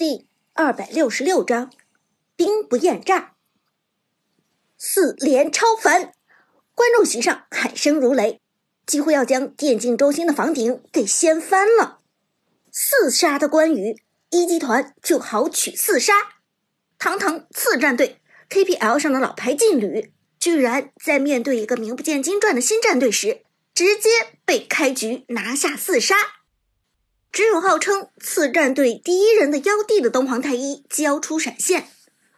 第二百六十六章，兵不厌诈。四连超凡，观众席上喊声如雷，几乎要将电竞中心的房顶给掀翻了。四杀的关羽，一集团就好取四杀。堂堂次战队 KPL 上的老牌劲旅，居然在面对一个名不见经传的新战队时，直接被开局拿下四杀。只有号称次战队第一人的妖帝的东皇太一交出闪现，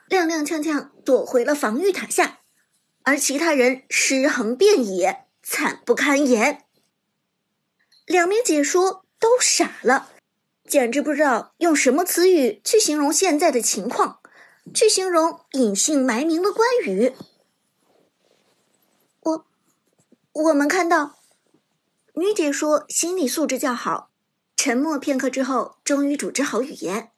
踉踉跄跄躲回了防御塔下，而其他人尸横遍野，惨不堪言。两名解说都傻了，简直不知道用什么词语去形容现在的情况，去形容隐姓埋名的关羽。我，我们看到女解说心理素质较好。沉默片刻之后，终于组织好语言。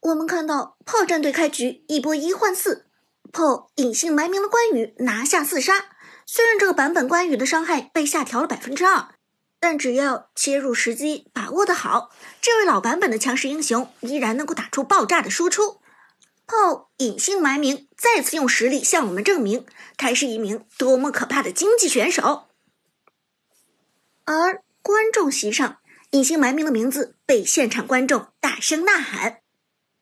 我们看到炮战队开局一波一换四，炮隐姓埋名的关羽拿下四杀。虽然这个版本关羽的伤害被下调了百分之二，但只要切入时机把握的好，这位老版本的强势英雄依然能够打出爆炸的输出。炮隐姓埋名，再次用实力向我们证明他是一名多么可怕的经济选手。而观众席上。隐姓埋名的名字被现场观众大声呐喊。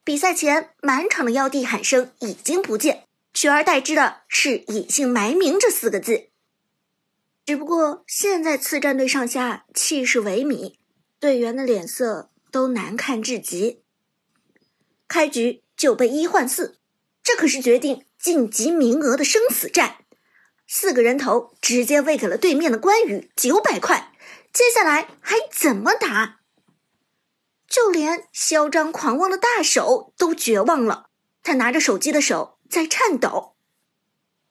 比赛前，满场的妖帝喊声已经不见，取而代之的是“隐姓埋名”这四个字。只不过现在次战队上下气势萎靡，队员的脸色都难看至极。开局就被一换四，这可是决定晋级名额的生死战。四个人头直接喂给了对面的关羽九百块。接下来还怎么打？就连嚣张狂妄的大手都绝望了，他拿着手机的手在颤抖。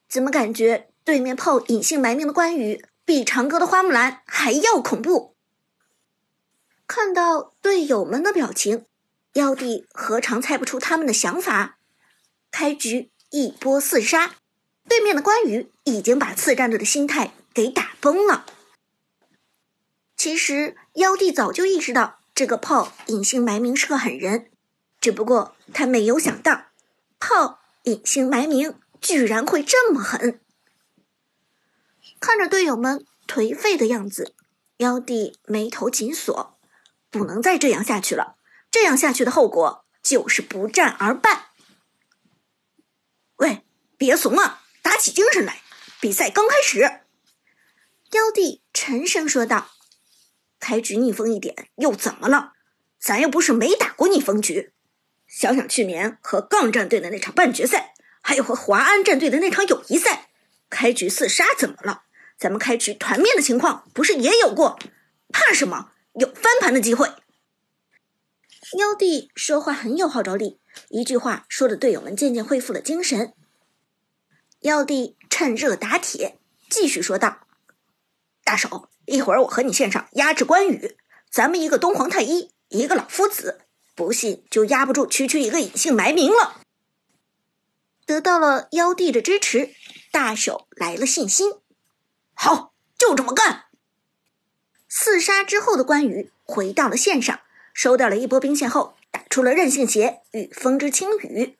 怎么感觉对面炮隐姓埋名的关羽比长歌的花木兰还要恐怖？看到队友们的表情，妖帝何尝猜不出他们的想法？开局一波四杀，对面的关羽已经把次战队的心态给打崩了。其实妖帝早就意识到这个炮隐姓埋名是个狠人，只不过他没有想到炮隐姓埋名居然会这么狠。看着队友们颓废的样子，妖帝眉头紧锁，不能再这样下去了。这样下去的后果就是不战而败。喂，别怂啊，打起精神来，比赛刚开始。妖帝沉声说道。开局逆风一点又怎么了？咱又不是没打过逆风局。想想去年和杠战队的那场半决赛，还有和华安战队的那场友谊赛，开局四杀怎么了？咱们开局团灭的情况不是也有过？怕什么？有翻盘的机会。妖帝说话很有号召力，一句话说的队友们渐渐恢复了精神。妖帝趁热打铁，继续说道：“大手。”一会儿我和你线上压制关羽，咱们一个东皇太一，一个老夫子，不信就压不住区区一个隐姓埋名了。得到了妖帝的支持，大手来了信心。好，就这么干。四杀之后的关羽回到了线上，收掉了一波兵线后，打出了韧性鞋与风之轻羽。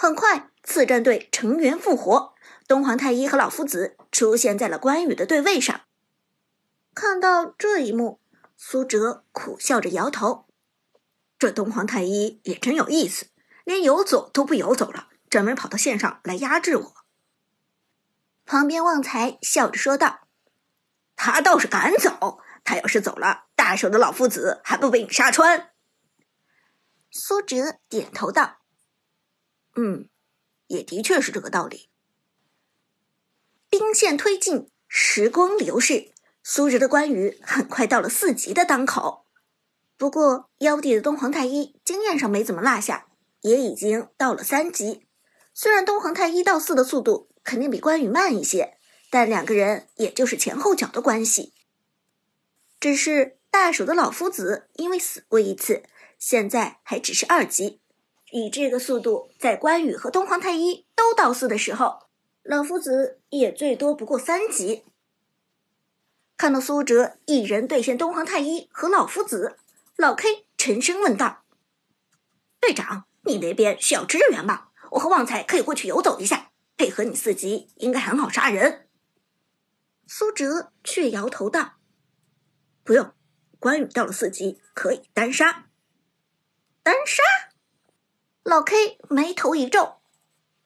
很快，次战队成员复活，东皇太一和老夫子出现在了关羽的对位上。看到这一幕，苏哲苦笑着摇头：“这东皇太一也真有意思，连游走都不游走了，专门跑到线上来压制我。”旁边旺财笑着说道：“他倒是敢走，他要是走了，大手的老夫子还不被你杀穿？”苏哲点头道：“嗯，也的确是这个道理。”兵线推进，时光流逝。苏哲的关羽很快到了四级的当口，不过妖帝的东皇太一经验上没怎么落下，也已经到了三级。虽然东皇太一到四的速度肯定比关羽慢一些，但两个人也就是前后脚的关系。只是大手的老夫子因为死过一次，现在还只是二级。以这个速度，在关羽和东皇太一都到四的时候，老夫子也最多不过三级。看到苏哲一人对线东皇太一和老夫子，老 K 沉声问道：“队长，你那边需要支援吗？我和旺财可以过去游走一下，配合你四级，应该很好杀人。苏哲却摇头道：“不用，关羽到了四级可以单杀。”单杀？老 K 眉头一皱：“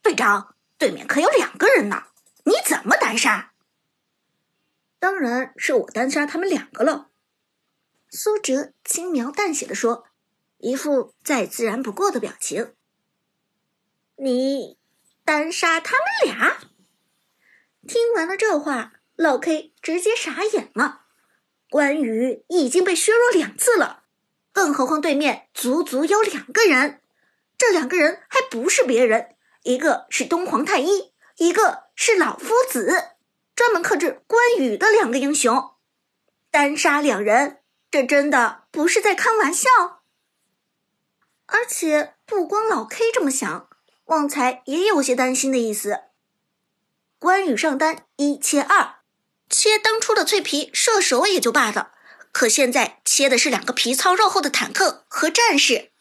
队长，对面可有两个人呢，你怎么单杀？”当然是我单杀他们两个了。”苏哲轻描淡写的说。一副再自然不过的表情。你单杀他们俩？听完了这话，老 K 直接傻眼了。关羽已经被削弱两次了，更何况对面足足有两个人，这两个人还不是别人，一个是东皇太一，一个是老夫子，专门克制关羽的两个英雄。单杀两人，这真的不是在开玩笑。而且不光老 K 这么想，旺财也有些担心的意思。关羽上单一切二，切当初的脆皮射手也就罢了，可现在切的是两个皮糙肉厚的坦克和战士。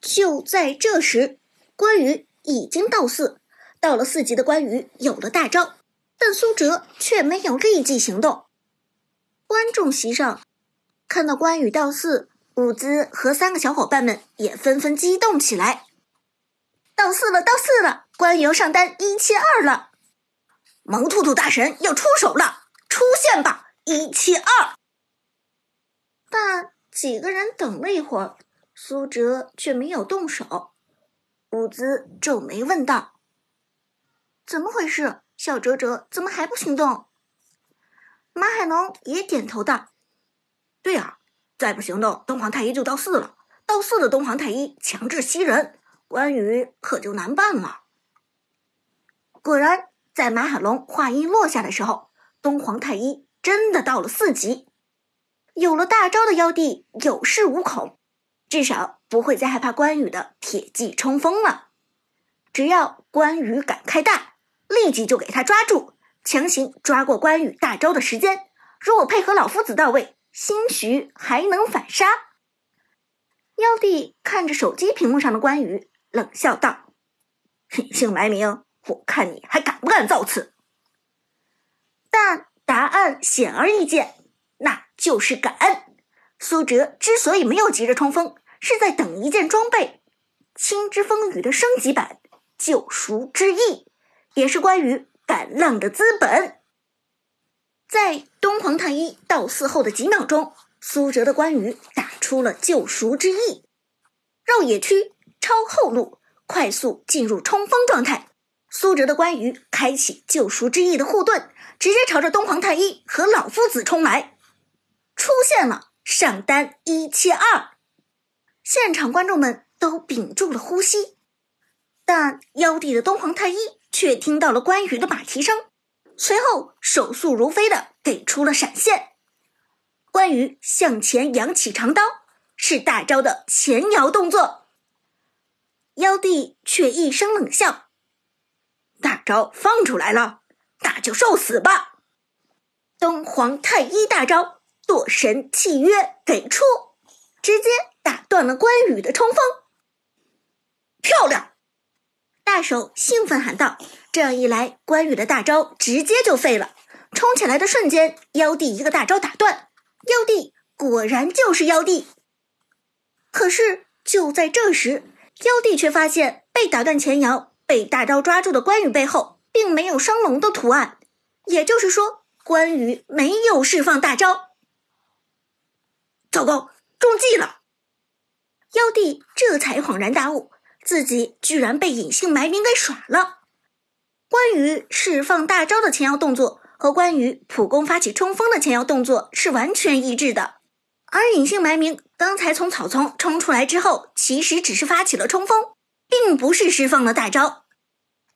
就在这时，关羽已经到四，到了四级的关羽有了大招，但苏哲却没有立即行动。观众席上看到关羽到四。伍兹和三个小伙伴们也纷纷激动起来。到四了，到四了！关羽上单一七二了，萌兔兔大神要出手了，出现吧！一七二。但几个人等了一会儿，苏哲却没有动手。伍兹皱眉问道：“怎么回事？小哲哲怎么还不行动？”马海龙也点头道：“对呀。”再不行动，东皇太一就到四了。到四的东皇太一强制吸人，关羽可就难办了。果然，在马海龙话音落下的时候，东皇太一真的到了四级。有了大招的妖帝有恃无恐，至少不会再害怕关羽的铁骑冲锋了。只要关羽敢开大，立即就给他抓住，强行抓过关羽大招的时间。如果配合老夫子到位。兴许还能反杀。妖帝看着手机屏幕上的关羽，冷笑道：“隐姓埋名，我看你还敢不敢造次？”但答案显而易见，那就是敢。苏哲之所以没有急着冲锋，是在等一件装备——青之风雨的升级版——救赎之翼，也是关羽赶浪的资本。在东皇太一到四后的几秒钟，苏哲的关羽打出了救赎之翼，绕野区超后路，快速进入冲锋状态。苏哲的关羽开启救赎之翼的护盾，直接朝着东皇太一和老夫子冲来，出现了上单一切二。现场观众们都屏住了呼吸，但妖帝的东皇太一却听到了关羽的马蹄声。随后，手速如飞的给出了闪现。关羽向前扬起长刀，是大招的前摇动作。妖帝却一声冷笑：“大招放出来了，那就受死吧！”东皇太一大招堕神契约给出，直接打断了关羽的冲锋。漂亮！大手兴奋喊道。这样一来，关羽的大招直接就废了。冲起来的瞬间，妖帝一个大招打断。妖帝果然就是妖帝。可是就在这时，妖帝却发现被打断前摇、被大招抓住的关羽背后并没有双龙的图案，也就是说，关羽没有释放大招。糟糕，中计了！妖帝这才恍然大悟，自己居然被隐姓埋名给耍了。关羽释放大招的前摇动作和关羽普攻发起冲锋的前摇动作是完全一致的，而隐姓埋名刚才从草丛冲出来之后，其实只是发起了冲锋，并不是释放了大招。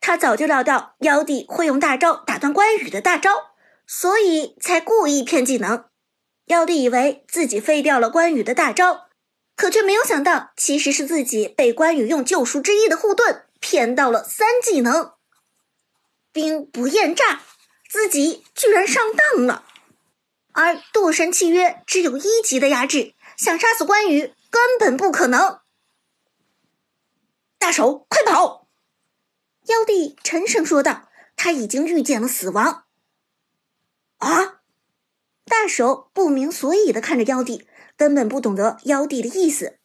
他早就料到妖帝会用大招打断关羽的大招，所以才故意骗技能。妖帝以为自己废掉了关羽的大招，可却没有想到，其实是自己被关羽用救赎之翼的护盾骗到了三技能。兵不厌诈，自己居然上当了。而堕神契约只有一级的压制，想杀死关羽根本不可能。大手，快跑！妖帝沉声说道：“他已经遇见了死亡。”啊！大手不明所以的看着妖帝，根本不懂得妖帝的意思。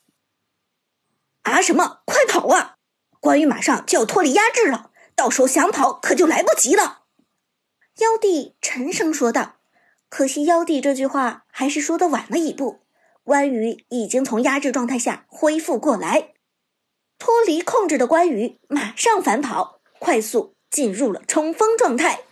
啊什么？快跑啊！关羽马上就要脱离压制了，到时候想跑可就来不及了。妖帝沉声说道。可惜妖帝这句话还是说的晚了一步，关羽已经从压制状态下恢复过来，脱离控制的关羽马上反跑，快速进入了冲锋状态。